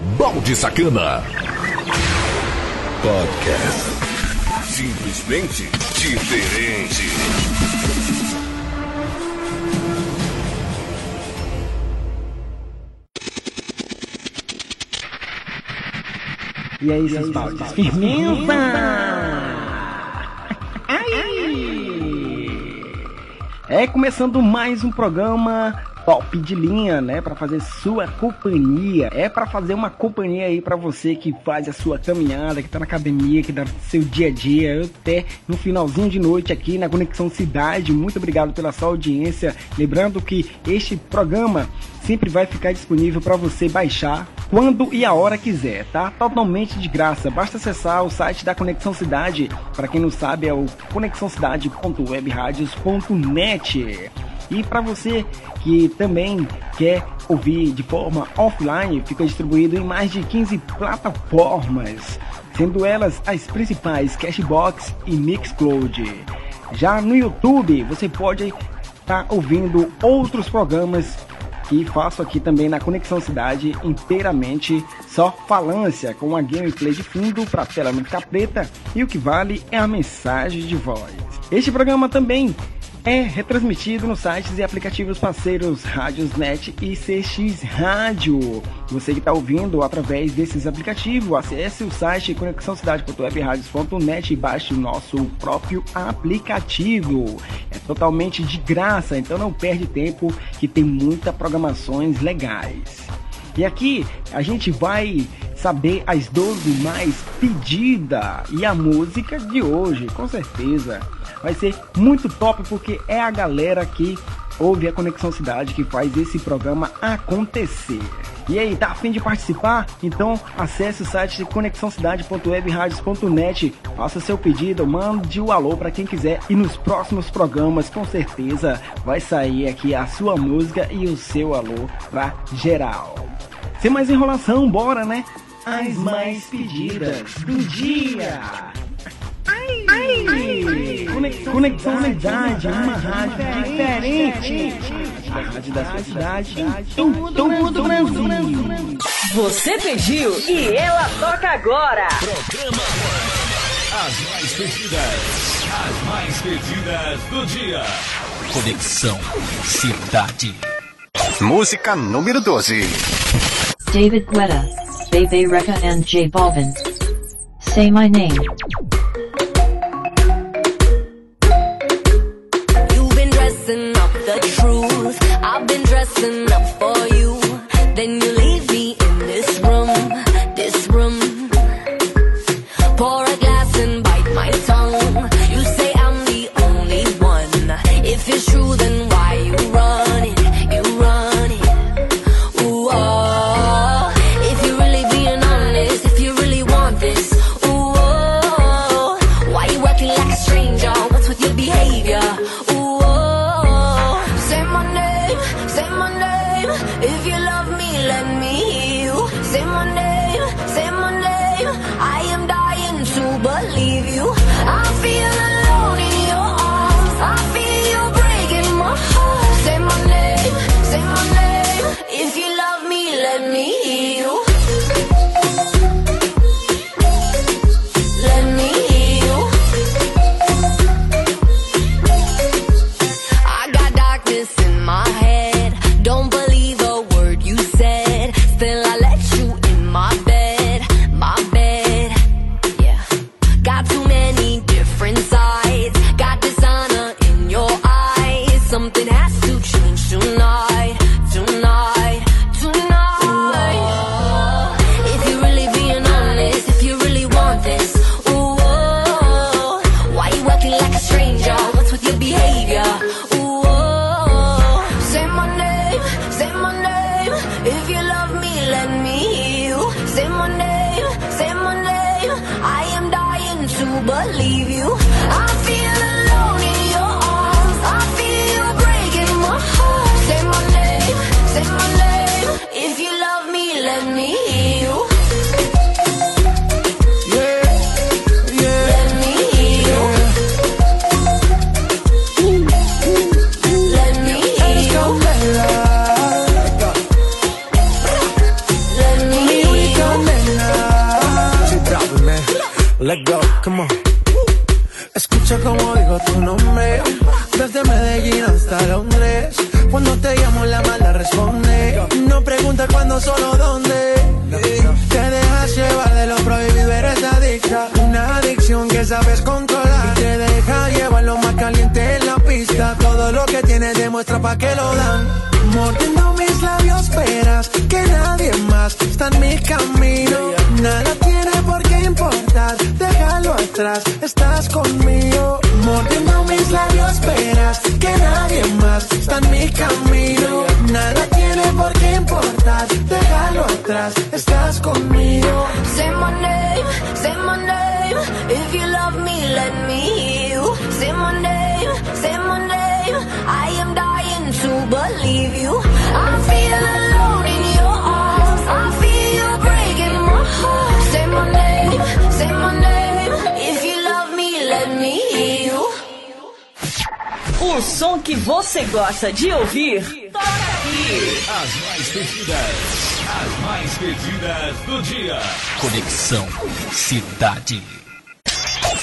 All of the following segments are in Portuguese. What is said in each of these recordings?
Balde Sacana. Podcast. Simplesmente diferente. E aí, seus baldes? Firmeza! É começando mais um programa top de linha, né, para fazer sua companhia. É para fazer uma companhia aí para você que faz a sua caminhada, que tá na academia, que dá seu dia a dia, até no finalzinho de noite aqui na Conexão Cidade. Muito obrigado pela sua audiência. Lembrando que este programa sempre vai ficar disponível para você baixar quando e a hora quiser, tá? Totalmente de graça. Basta acessar o site da Conexão Cidade. Para quem não sabe, é o conexãocidade.webradios.net. E para você que também quer ouvir de forma offline, fica distribuído em mais de 15 plataformas, sendo elas as principais Cashbox e Mixcloud. Já no YouTube, você pode estar tá ouvindo outros programas que faço aqui também na Conexão Cidade inteiramente só falância, com a gameplay de fundo para tela ficar preta e o que vale é a mensagem de voz. Este programa também é retransmitido nos sites e aplicativos parceiros Rádiosnet e CX Rádio. Você que está ouvindo através desses aplicativos, acesse o site conexãocidade.webradios.net e baixe o nosso próprio aplicativo. É totalmente de graça, então não perde tempo que tem muitas programações legais. E aqui a gente vai saber as 12 mais pedidas e a música de hoje, com certeza. Vai ser muito top porque é a galera que ouve a Conexão Cidade que faz esse programa acontecer. E aí, tá afim de participar? Então acesse o site conexãocidade.webradios.net, faça seu pedido, mande o alô para quem quiser e nos próximos programas com certeza vai sair aqui a sua música e o seu alô pra geral. Sem mais enrolação, bora né? As mais pedidas do dia. Conexão, Conexão Cidade, uma rádio diferente. A rádio da sua cidade, em todo o Brasil. Você pediu e ela toca agora. Programa As mais pedidas. As mais pedidas do dia. Conexão Cidade. Música número 12. David Guetta, Bebe Reka and J Balvin. Say my name. Dressing up for you. que nadie más está en mi camino. Nada tiene por qué importar, déjalo atrás, estás conmigo. Mordiendo mis labios, verás que nadie más está en mi camino. Nada tiene por qué importar, déjalo atrás, estás conmigo. O som que você gosta de ouvir, toca aqui. As mais pedidas, as mais pedidas do dia. Conexão Cidade.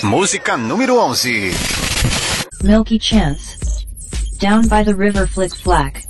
Música número 11. Milky Chance. Down by the River Flick Flack.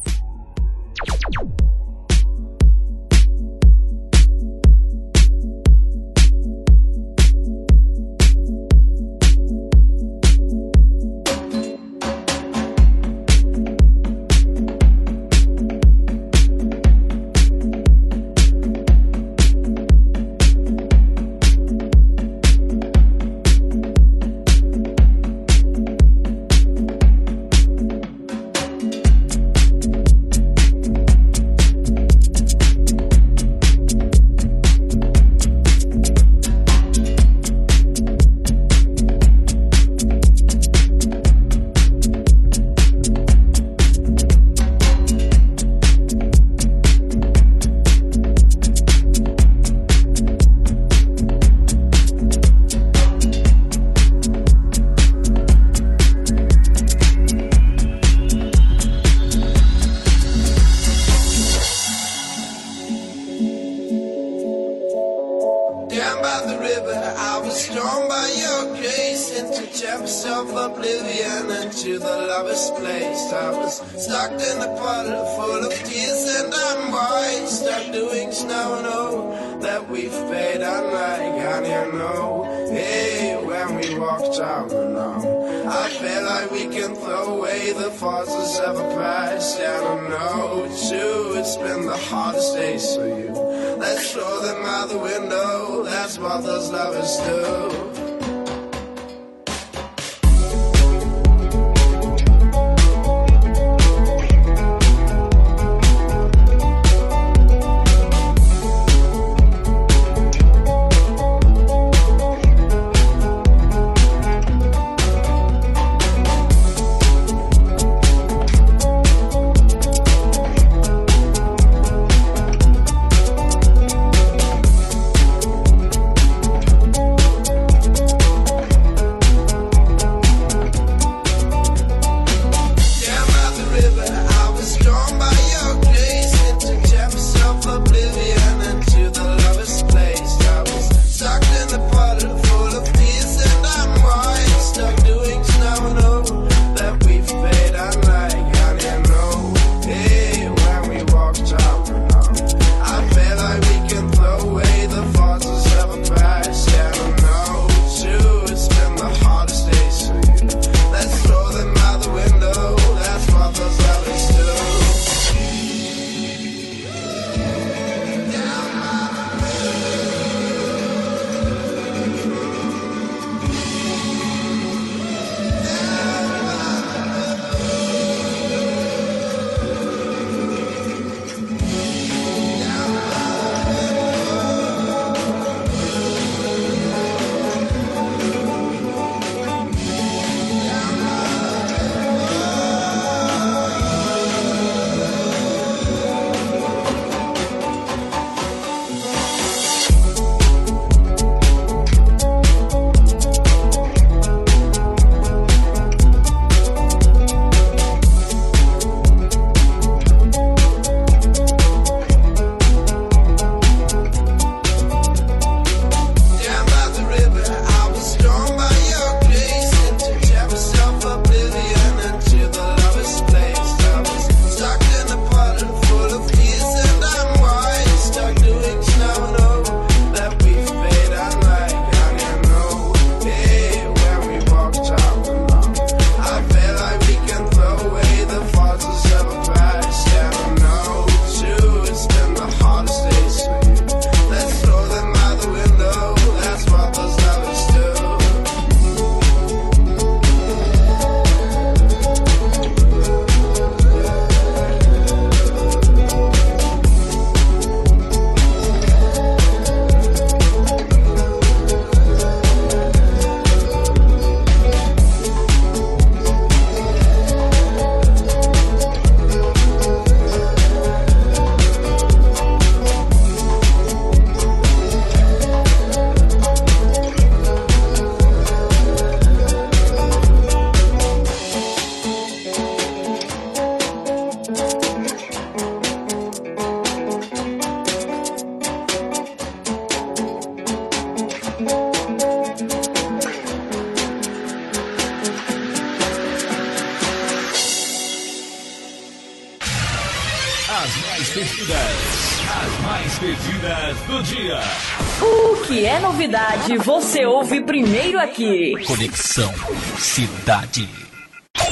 Novidade, você ouve primeiro aqui. Conexão Cidade.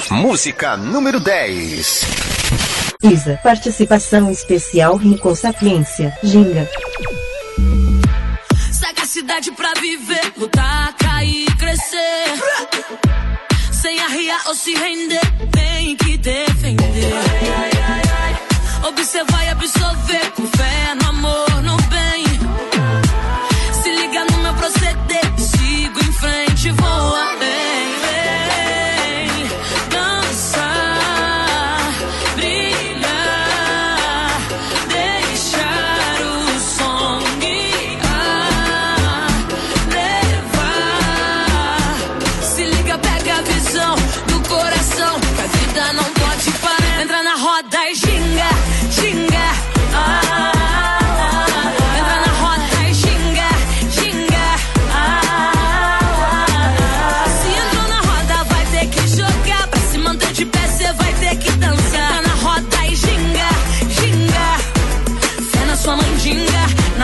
Música número 10. Isa, participação especial Rico Sapiência, Ginga. Sagacidade pra viver, lutar, cair, crescer. Sem arriar ou se render, tem que defender. Observar e absorver,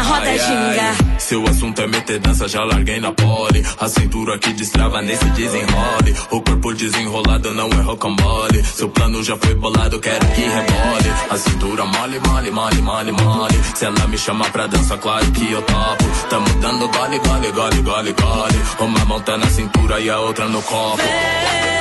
na roda ginga. Se o assunto é meter dança, já larguei na pole. A cintura que destrava nesse desenrole. O corpo desenrolado não é rocambole. Seu plano já foi bolado, quero que rebole. A cintura mole, mole, mole, mole, mole. Se ela me chamar pra dança, claro que eu topo. Tamo dando gole, gole, gole, gole, gole. Uma mão tá na cintura e a outra no copo. Vem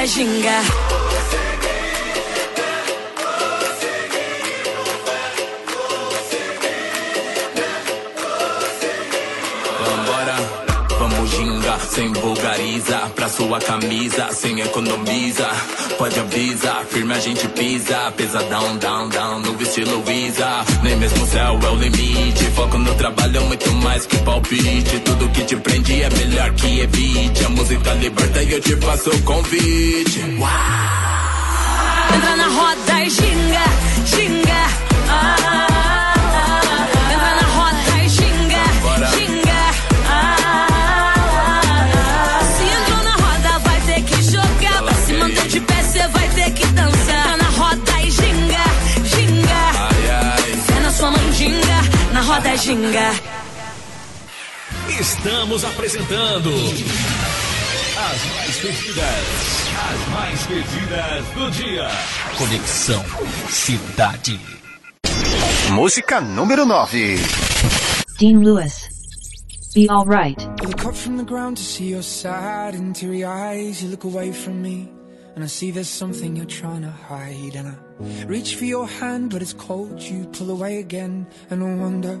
na roda Pra sua camisa, sem economiza. Pode avisar, firme a gente pisa. Pesadão, down, down, no estilo Visa. Nem mesmo o céu é o limite. Foco no trabalho, muito mais que palpite. Tudo que te prende é melhor que evite. A música liberta e eu te faço o convite. Entra na roda e ginga, ginga. Na roda e ginga. Estamos apresentando as mais pedidas, as mais pedidas do dia. Conexão Cidade. Música número 9. Dean Lewis. Be alright. I look up from the ground to see your sad and teary eyes. You look away from me, and I see there's something you're trying to hide. And I reach for your hand, but it's cold. You pull away again, and I wonder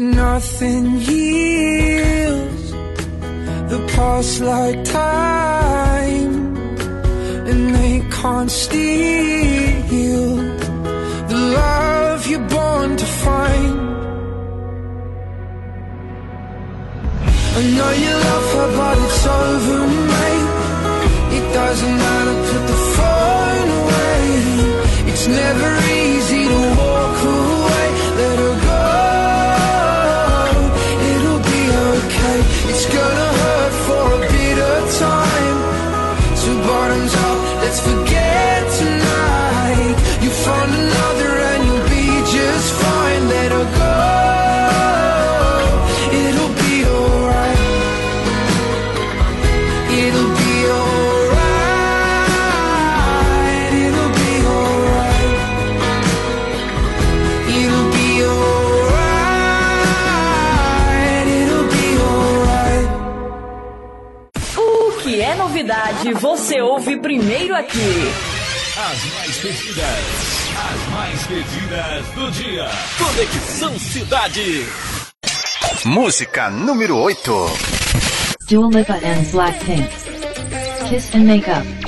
nothing heals the past like time, and they can't steal the love you're born to find. I know you love her, but it's over, mate. It doesn't matter, put the phone away. It's never easy. let's forget. Você ouve primeiro aqui. As mais pedidas, as mais pedidas do dia. Conexão Cidade. Música número 8. Dua Lipa and Blackpink. Kiss and Makeup.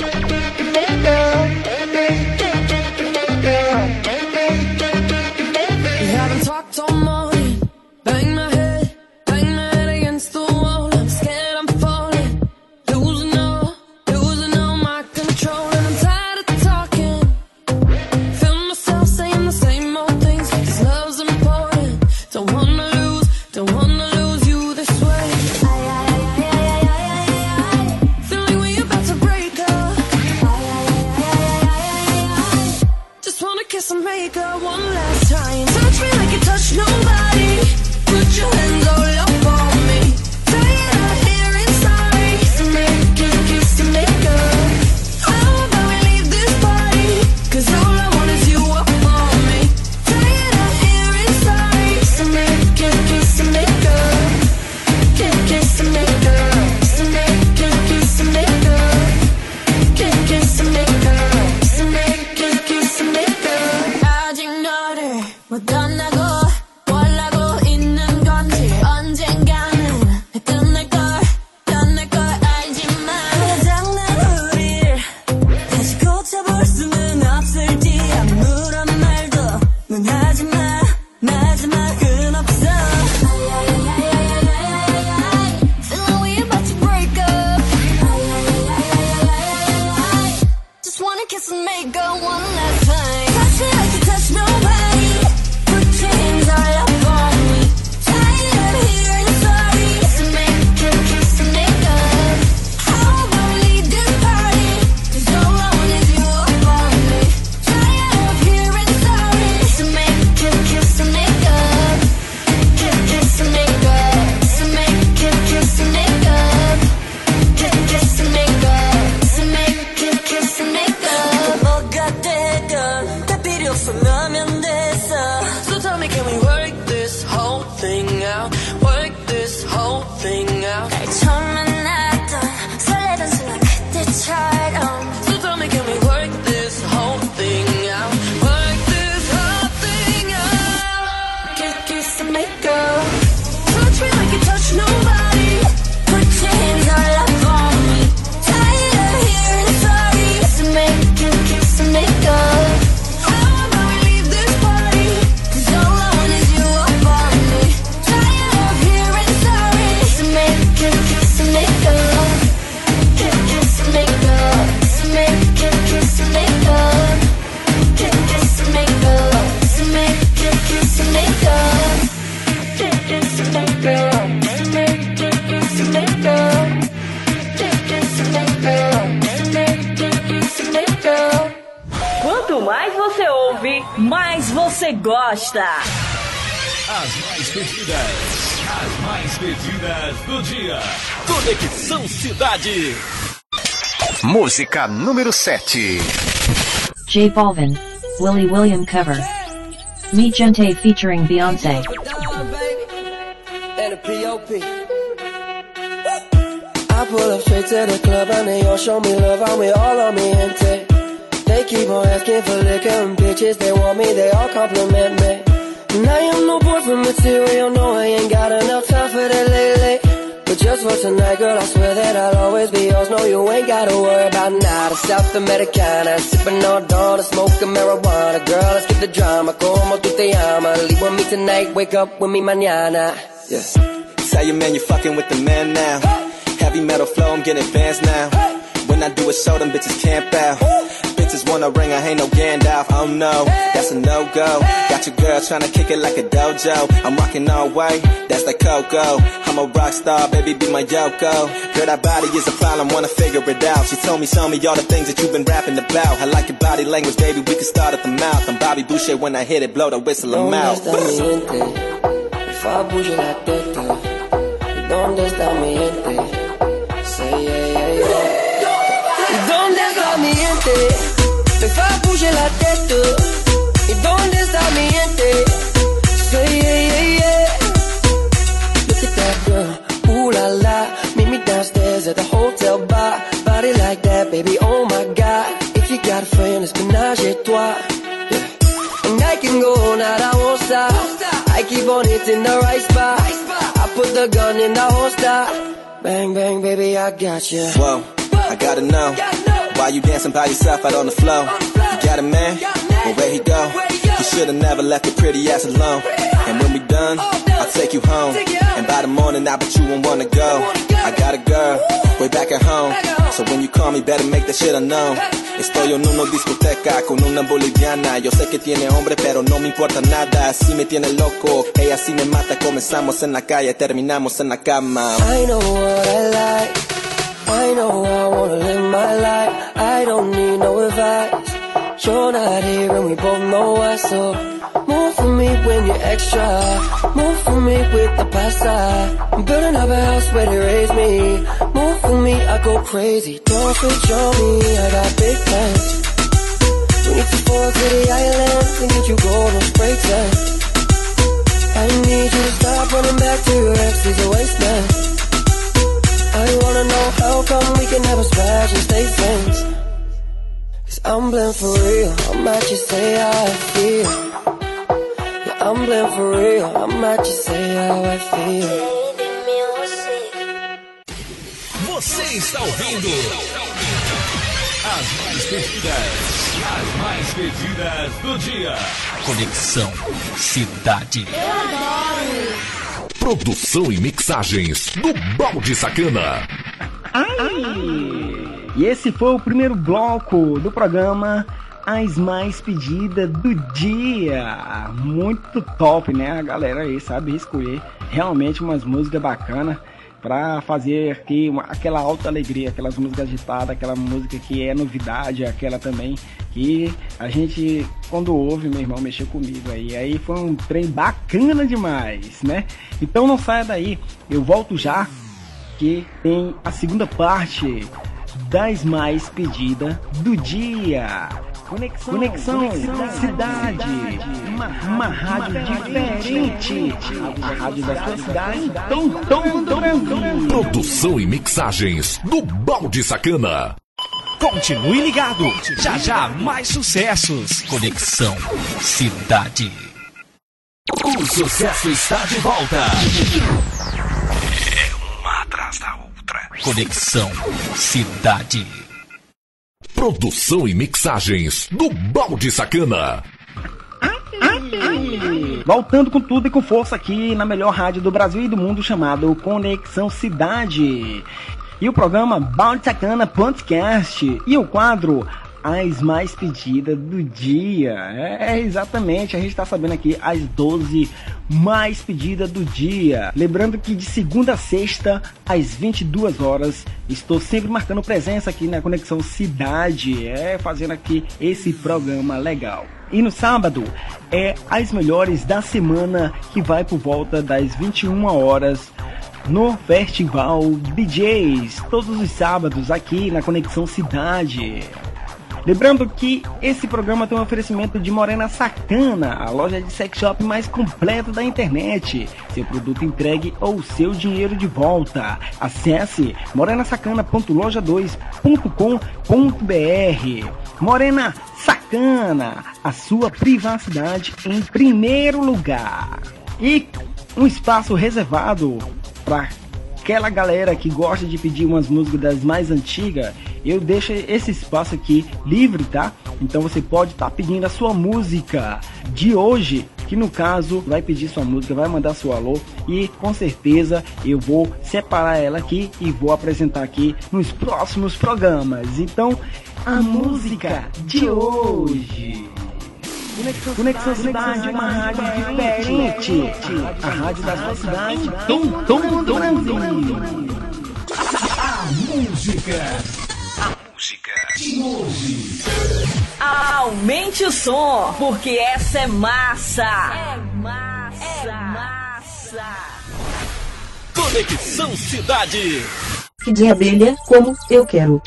Música número 7. J Balvin, Willie William cover. Me Gente featuring Beyonce. I pull up straight to the club and they all show me love and we all on me gente. They keep on asking for liquor and bitches, they want me, they all compliment me. And I am no boyfriend material, no I ain't got enough time for that lately. Just for tonight, girl, I swear that I'll always be yours. No, you ain't gotta worry about nada. South Americana, sipping all dawn, smoking marijuana. Girl, let's get the drama. Como tu te llamas? Leave with me tonight, wake up with me mañana. Yeah. Tell your man you're fucking with the man now. Heavy metal flow, I'm getting fans now. When I do a show, them bitches camp out. Bitches want a ring, I ain't no Gandalf. Oh no, that's a no go. Got your girl tryna kick it like a dojo. I'm rocking all white, that's like Coco. I'm a rock star, baby, be my Yoko. Girl, that body is a problem, wanna figure it out. She told me, show me all the things that you've been rapping about. I like your body language, baby, we can start at the mouth. I'm Bobby Boucher when I hit it, blow the whistle, I'm out. ¿dónde está mi gente? Say yeah, yeah, yeah. Dónde está mi gente? Fa bouger la tête. ¿Y dónde está mi gente? Say yeah, yeah, yeah. Look at that girl, ooh la la. Meet me downstairs at the hotel bar. Body like that, baby, oh my god. If you got a friend, it's menage à toi. Yeah. And I can go all night, I won't stop. I keep on hitting the right spot. I put the gun in the holster. Bang, bang, baby, I got you. Whoa, I gotta know. Why you dancing by yourself out on the floor? You got a man? Well, where he go? You should've never left your pretty ass alone. And when we done, I'll take you home. And by the morning, I bet you won't wanna go. I got a girl, way back at home. So when you call me, better make that shit unknown. Estoy en una discoteca con una boliviana. Yo sé que tiene hombre, pero no me importa nada. Así me tiene loco, ella sí me mata. Comenzamos en la calle, terminamos en la cama. I know what I like. I know I wanna live my life. I don't need no advice. You're not here and we both know why. So move for me when you're extra. Move for me with the pasta. I'm building up a house where they raise me. Move for me, I go crazy. Don't on me, I got big plans. We need to fall to the island. We need you spray tan. I need you to stop running back to your ex, he's a waste man. I wanna know how come we can never splash and stay friends. Cause I'm blind for real, I might just say how I feel. Yeah, I'm blind for real, I might just say how I feel. Você está ouvindo as mais pedidas, as mais pedidas do dia. Conexão Cidade. Eu adoro. Produção e mixagens do Balde Sacana. Ai! E esse foi o primeiro bloco do programa As Mais Pedidas do Dia. Muito top, né? A galera aí sabe escolher realmente umas músicas bacanas para fazer aqui uma, aquela alta alegria, aquelas músicas agitadas, aquela música que é novidade, aquela também que a gente quando ouve, meu irmão mexeu comigo aí. Aí foi um trem bacana demais, né? Então não saia daí, eu volto já que tem a segunda parte das mais pedidas do dia. Conexão, Conexão, Conexão cidade, uma, uma rádio diferente. A rádio da sua cidade, tom do Brasil. Produção e mixagens do Balde Sacana. Continue ligado. Já já mais sucessos. Conexão Cidade. O sucesso está de volta. É uma atrás da outra. Conexão Cidade. Produção e mixagens do Balde Sacana. Voltando com tudo e com força aqui na melhor rádio do Brasil e do mundo chamado Conexão Cidade. E o programa Balde Sacana Podcast e o quadro As Mais Pedidas do Dia. É, exatamente, a gente está sabendo aqui as 12 mais pedida do dia. Lembrando que de segunda a sexta, às 22 horas, estou sempre marcando presença aqui na Conexão Cidade, é fazendo aqui esse programa legal. E no sábado é as melhores da semana que vai por volta das 21 horas no Festival DJs, todos os sábados aqui na Conexão Cidade. Lembrando que esse programa tem um oferecimento de Morena Sacana, a loja de sex shop mais completa da internet. Seu produto entregue ou seu dinheiro de volta. Acesse morenasacana.loja2.com.br. Morena Sacana, a sua privacidade em primeiro lugar. E um espaço reservado para aquela galera que gosta de pedir umas músicas das mais antigas, eu deixo esse espaço aqui livre, tá? Então você pode estar tá pedindo a sua música de hoje, que no caso vai pedir sua música, vai mandar seu alô e com certeza eu vou separar ela aqui e vou apresentar aqui nos próximos programas. Então, a música de hoje. Conexão, Conexão Cidade, uma rádio diferente. A rádio da sua cidade, tom, tom Brasil. A música. A música de hoje. Aumente o som, porque essa é massa. É massa. É massa. Conexão Cidade. Que de abelha, como eu quero.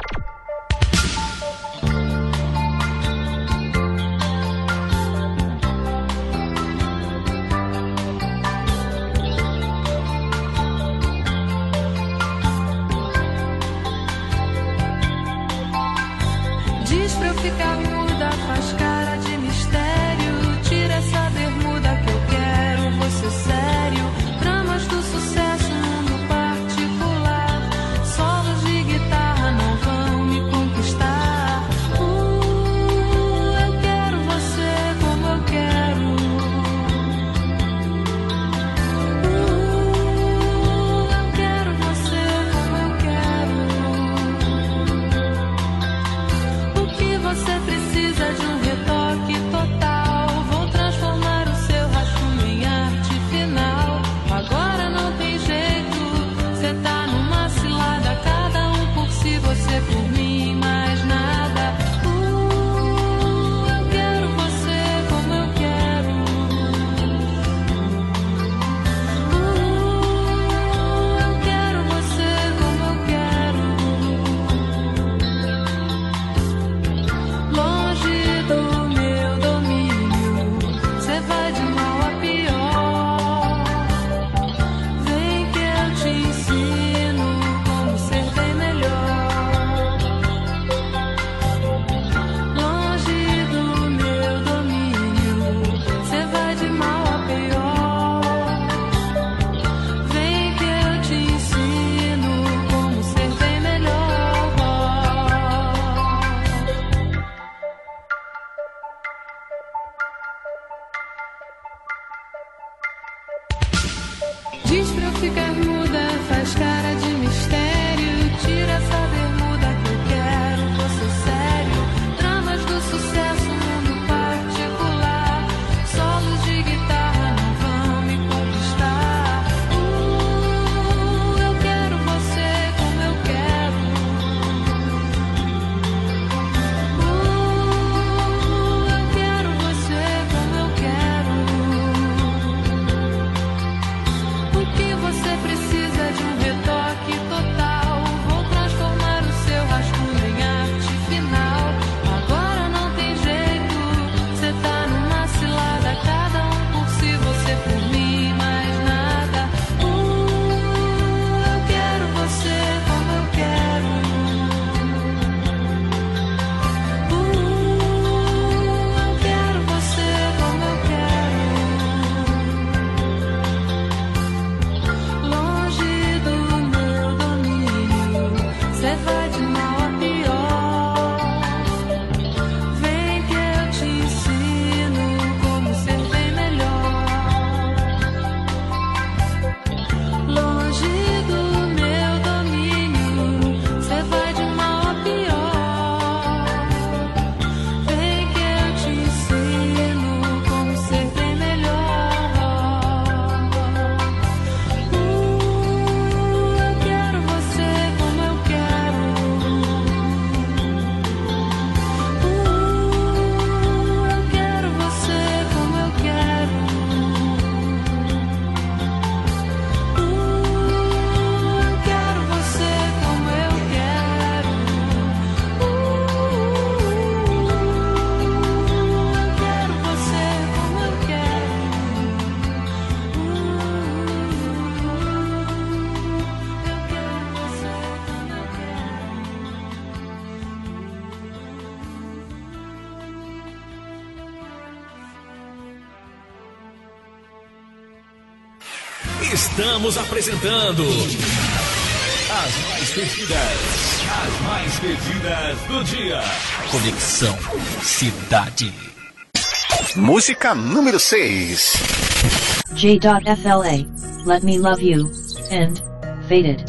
Estamos apresentando as mais pedidas, as mais pedidas do dia. Conexão Cidade. Música número 6. J.FLA, Let Me Love You, and Faded.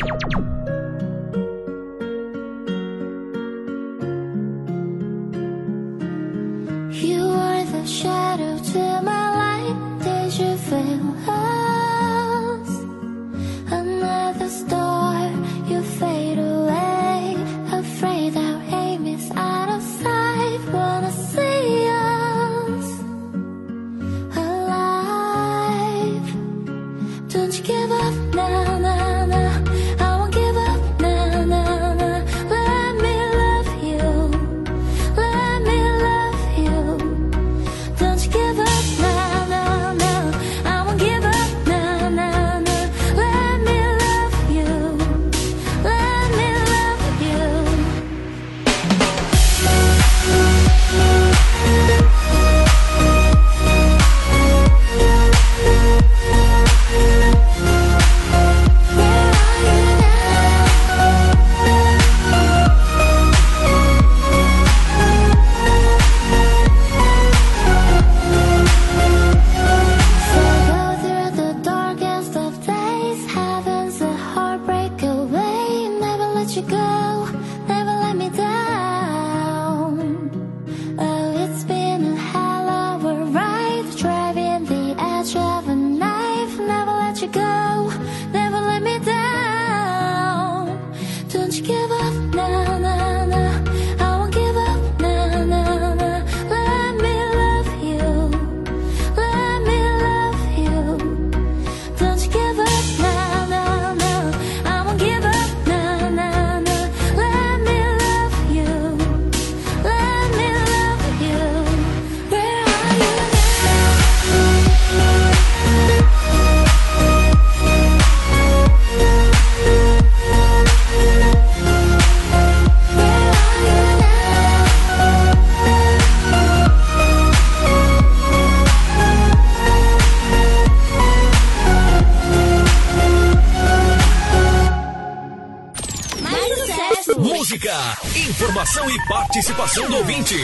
informação e participação do ouvinte.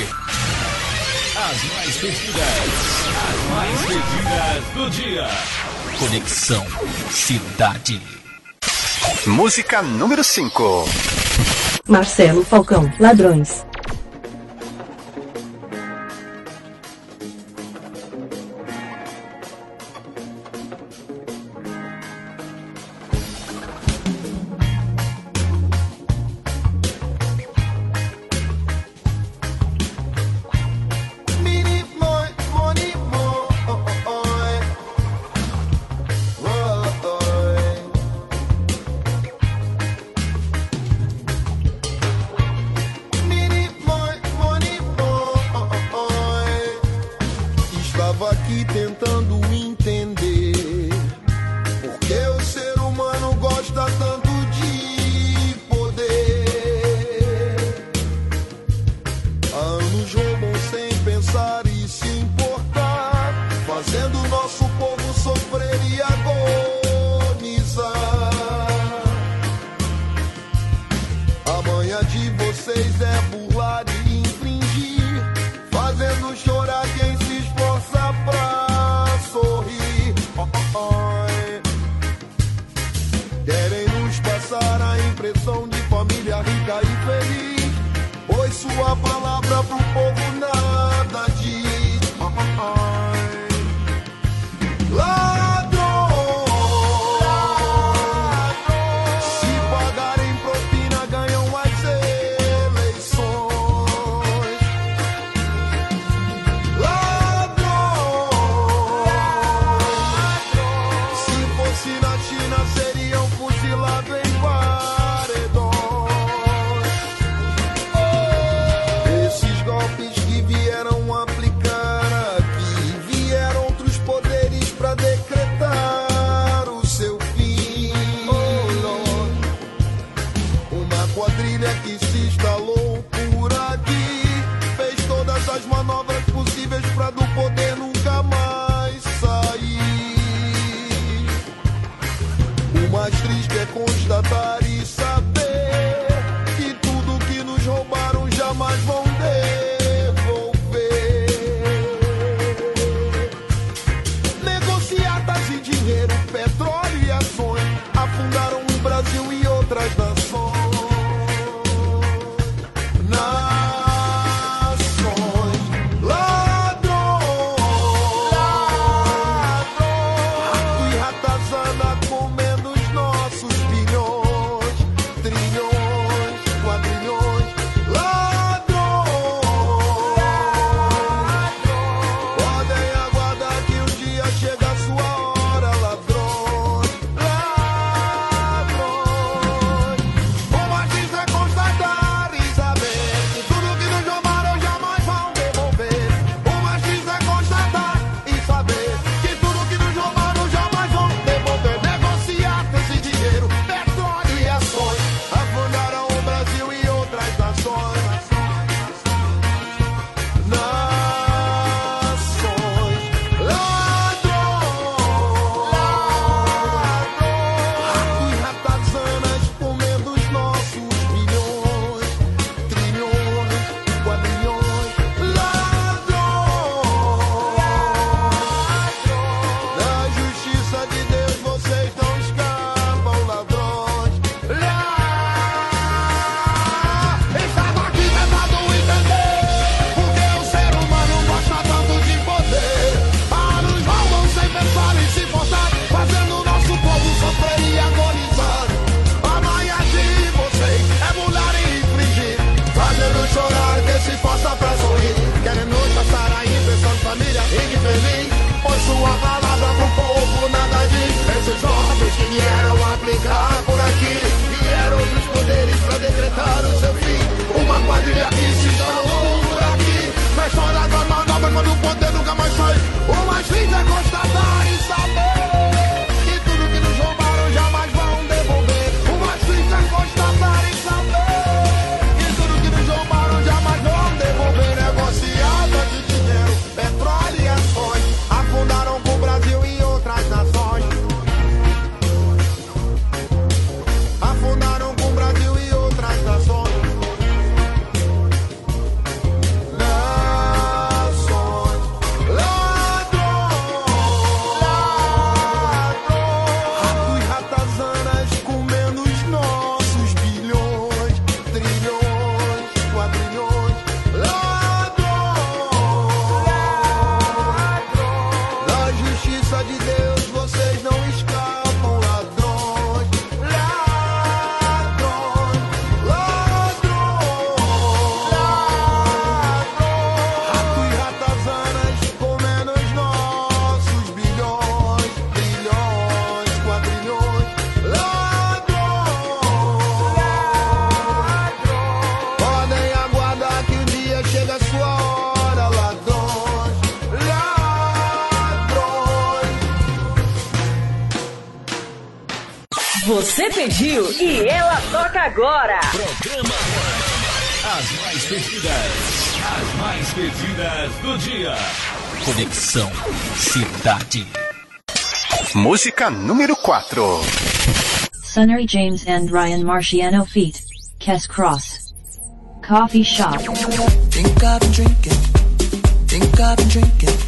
As mais pedidas, as mais pedidas do dia. Conexão Cidade. Música número 5. Marcelo Falcão, Ladrões. Gil e ela toca agora. Programa As Mais Pedidas. As Mais Pedidas do Dia. Conexão Cidade. Música número 4. Sunnery James and Ryan Marciano feat. Cass Cross. Coffee Shop. Think I've been drinking. Think I've been drinking.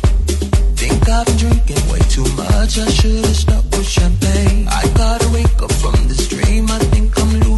Think I've been drinking way too much. I should have stopped. champagne. I gotta wake up from this dream. I think I'm losing.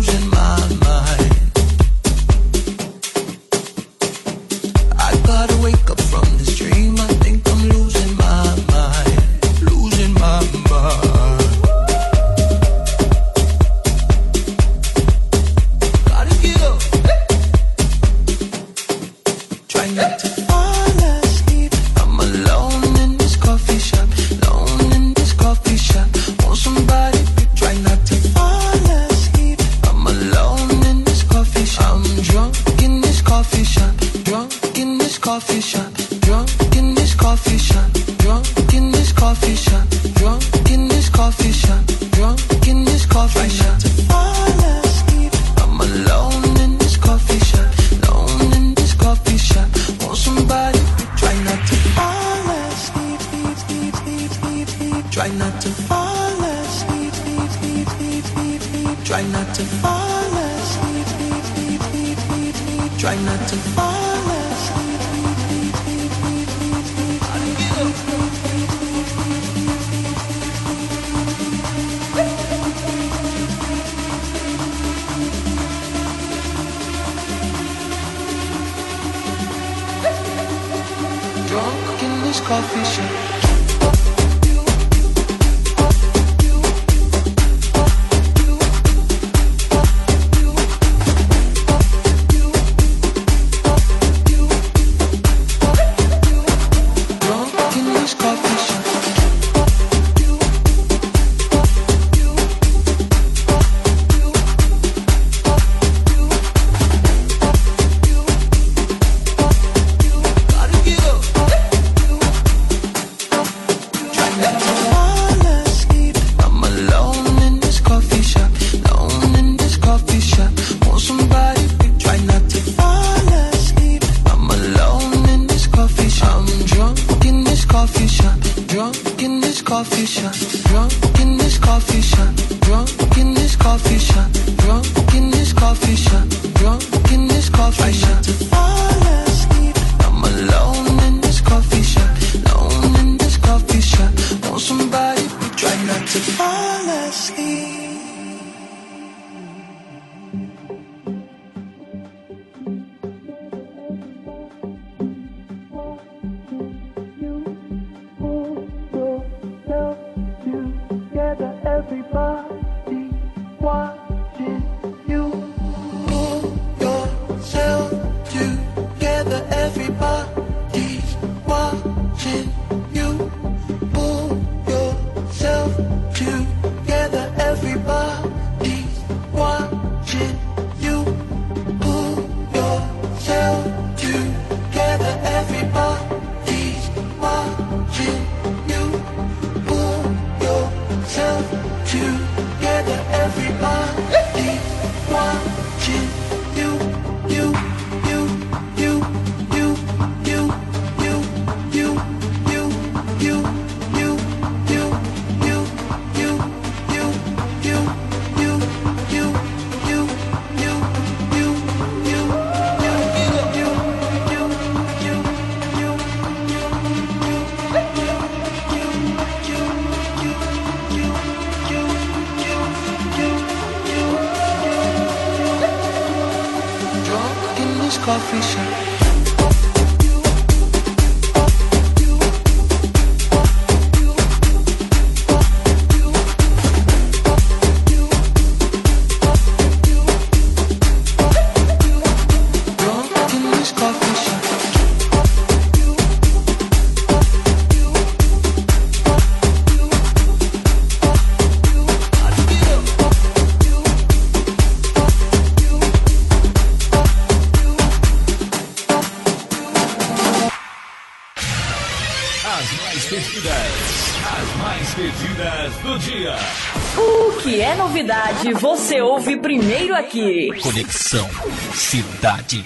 novidade você ouve primeiro aqui. Conexão Cidade.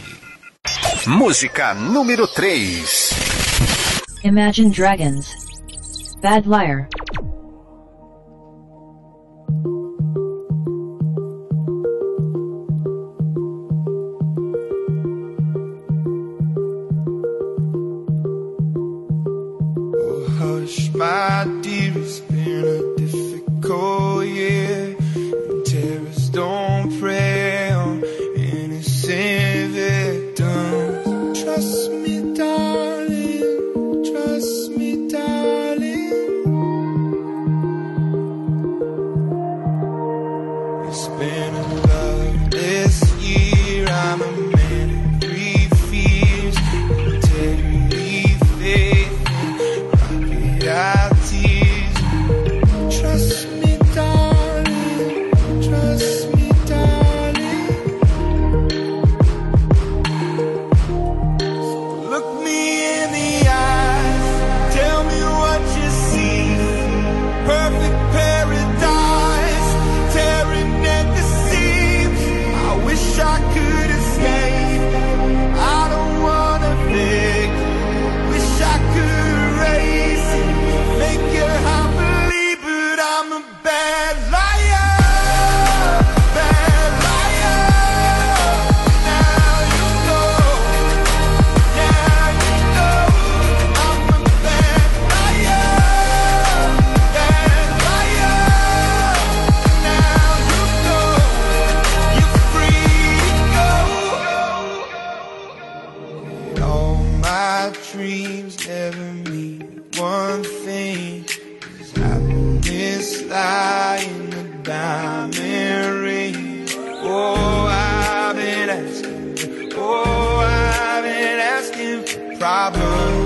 Música número 3. Imagine Dragons. Bad Liar. my dreams never mean one thing. Cause I've been this lie in the diamond ring. Oh, I've been asking. Oh, I've been asking for problems.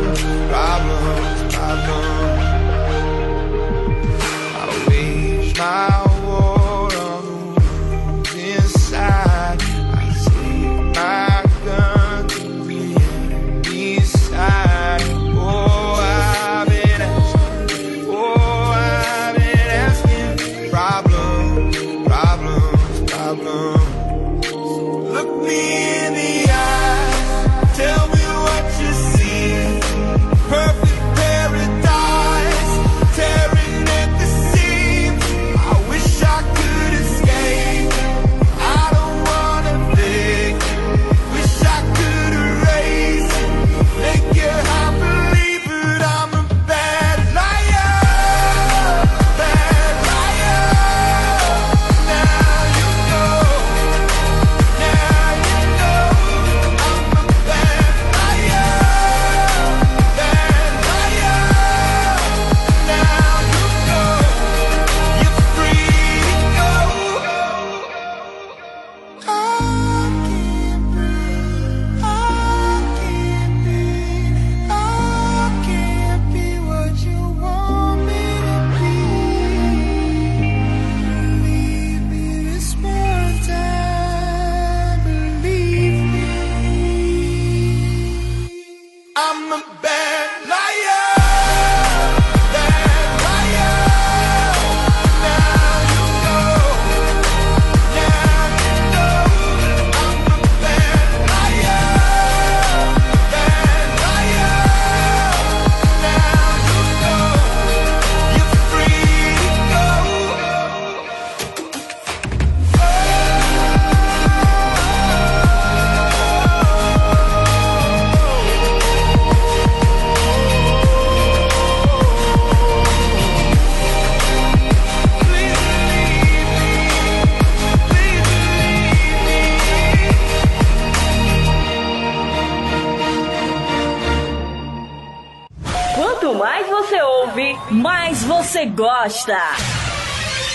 Gosta.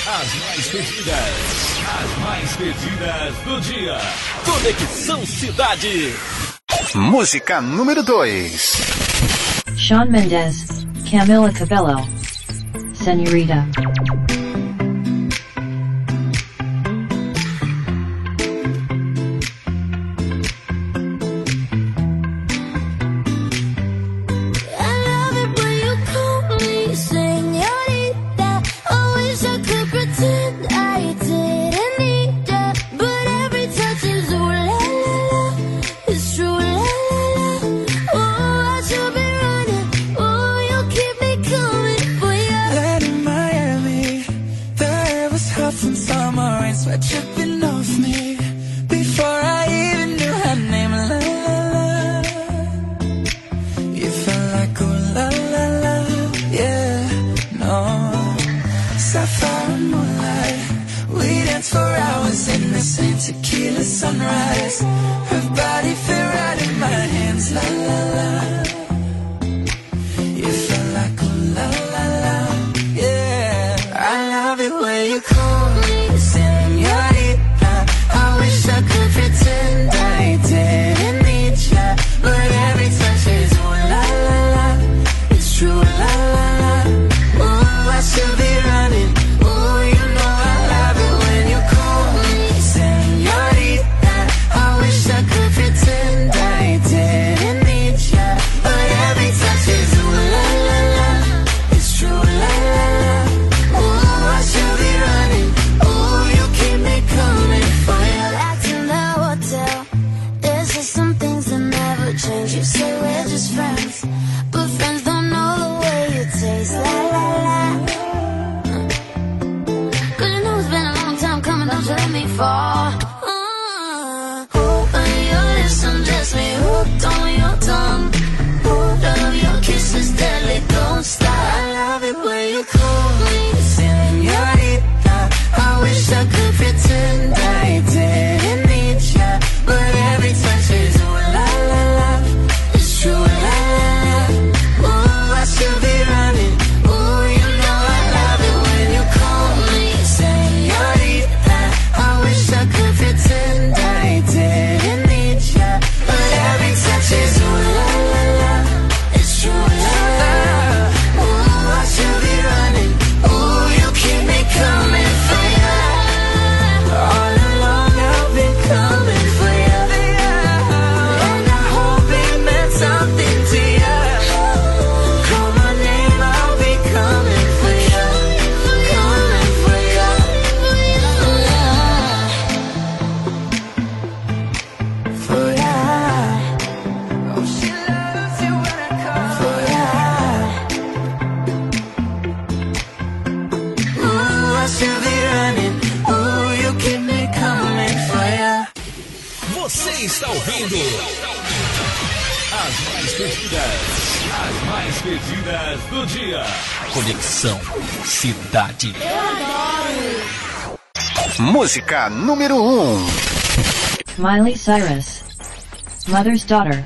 As mais pedidas, as mais pedidas do dia. Conexão Cidade. Música número 2. Shawn Mendes, Camila Cabello. Senorita. sapphire moonlight. We danced for hours in the same tequila sunrise. Her body fit right in my hands, la la Cidade. Música número 1. Um. Miley Cyrus. Mother's Daughter.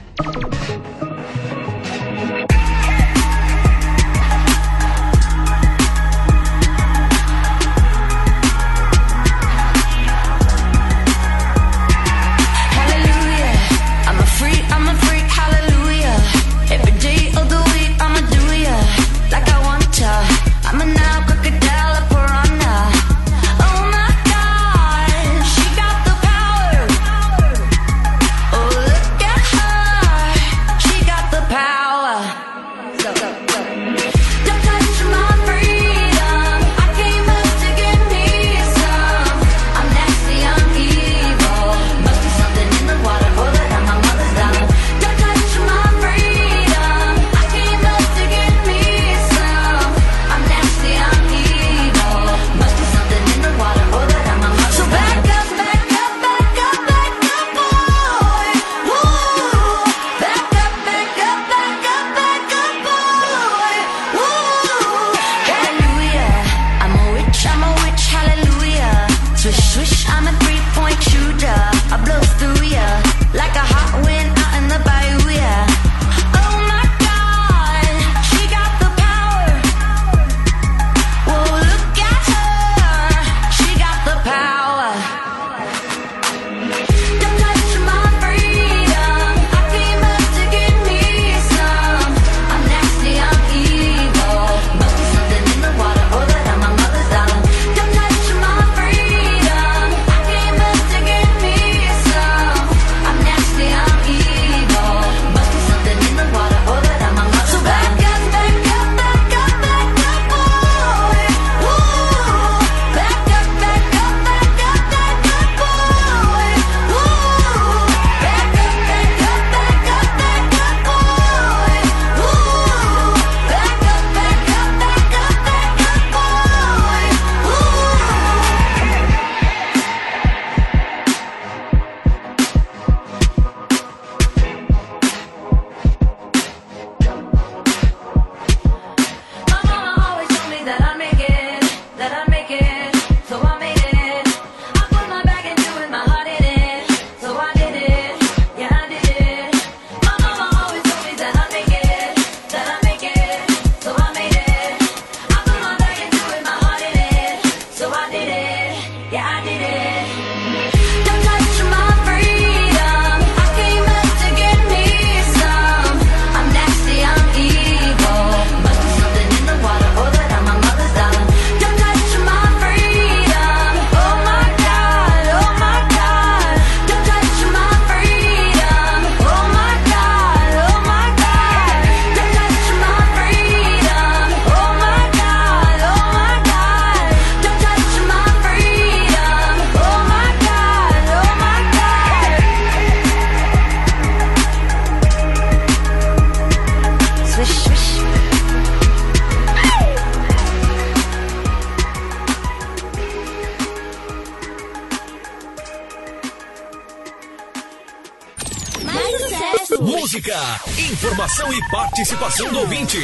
Participação do ouvinte.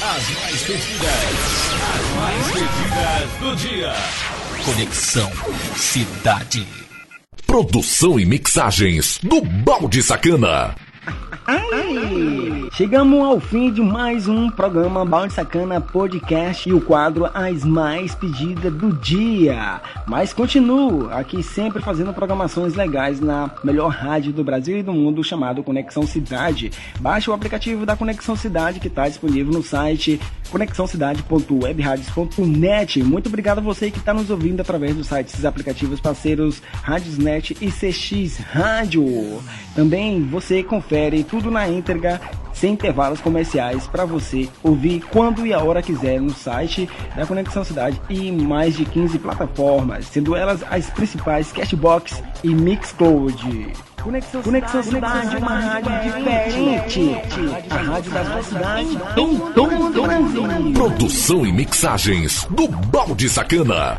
As mais pedidas, as mais pedidas do dia. Conexão Cidade. Produção e mixagens do Balde Sacana. Chegamos ao fim de mais um programa Balde Sacana Podcast e o quadro As Mais Pedidas do Dia. Mas continuo aqui sempre fazendo programações legais na melhor rádio do Brasil e do mundo chamado Conexão Cidade. Baixe o aplicativo da Conexão Cidade que está disponível no site conexãocidade.webradios.net. Muito obrigado a você que está nos ouvindo através dos sites aplicativos parceiros Radiosnet e CX Rádio. Também você confere tudo na íntegra sem intervalos comerciais para você ouvir quando e a hora quiser no site da Conexão Cidade e mais de 15 plataformas, sendo elas as principais Cashbox e Mixcloud. Conexão, Conexão Cidade, Cidade, uma rádio diferente. A rádio da sua cidade, em todo o Brasil. Produção e mixagens do Balde Sacana.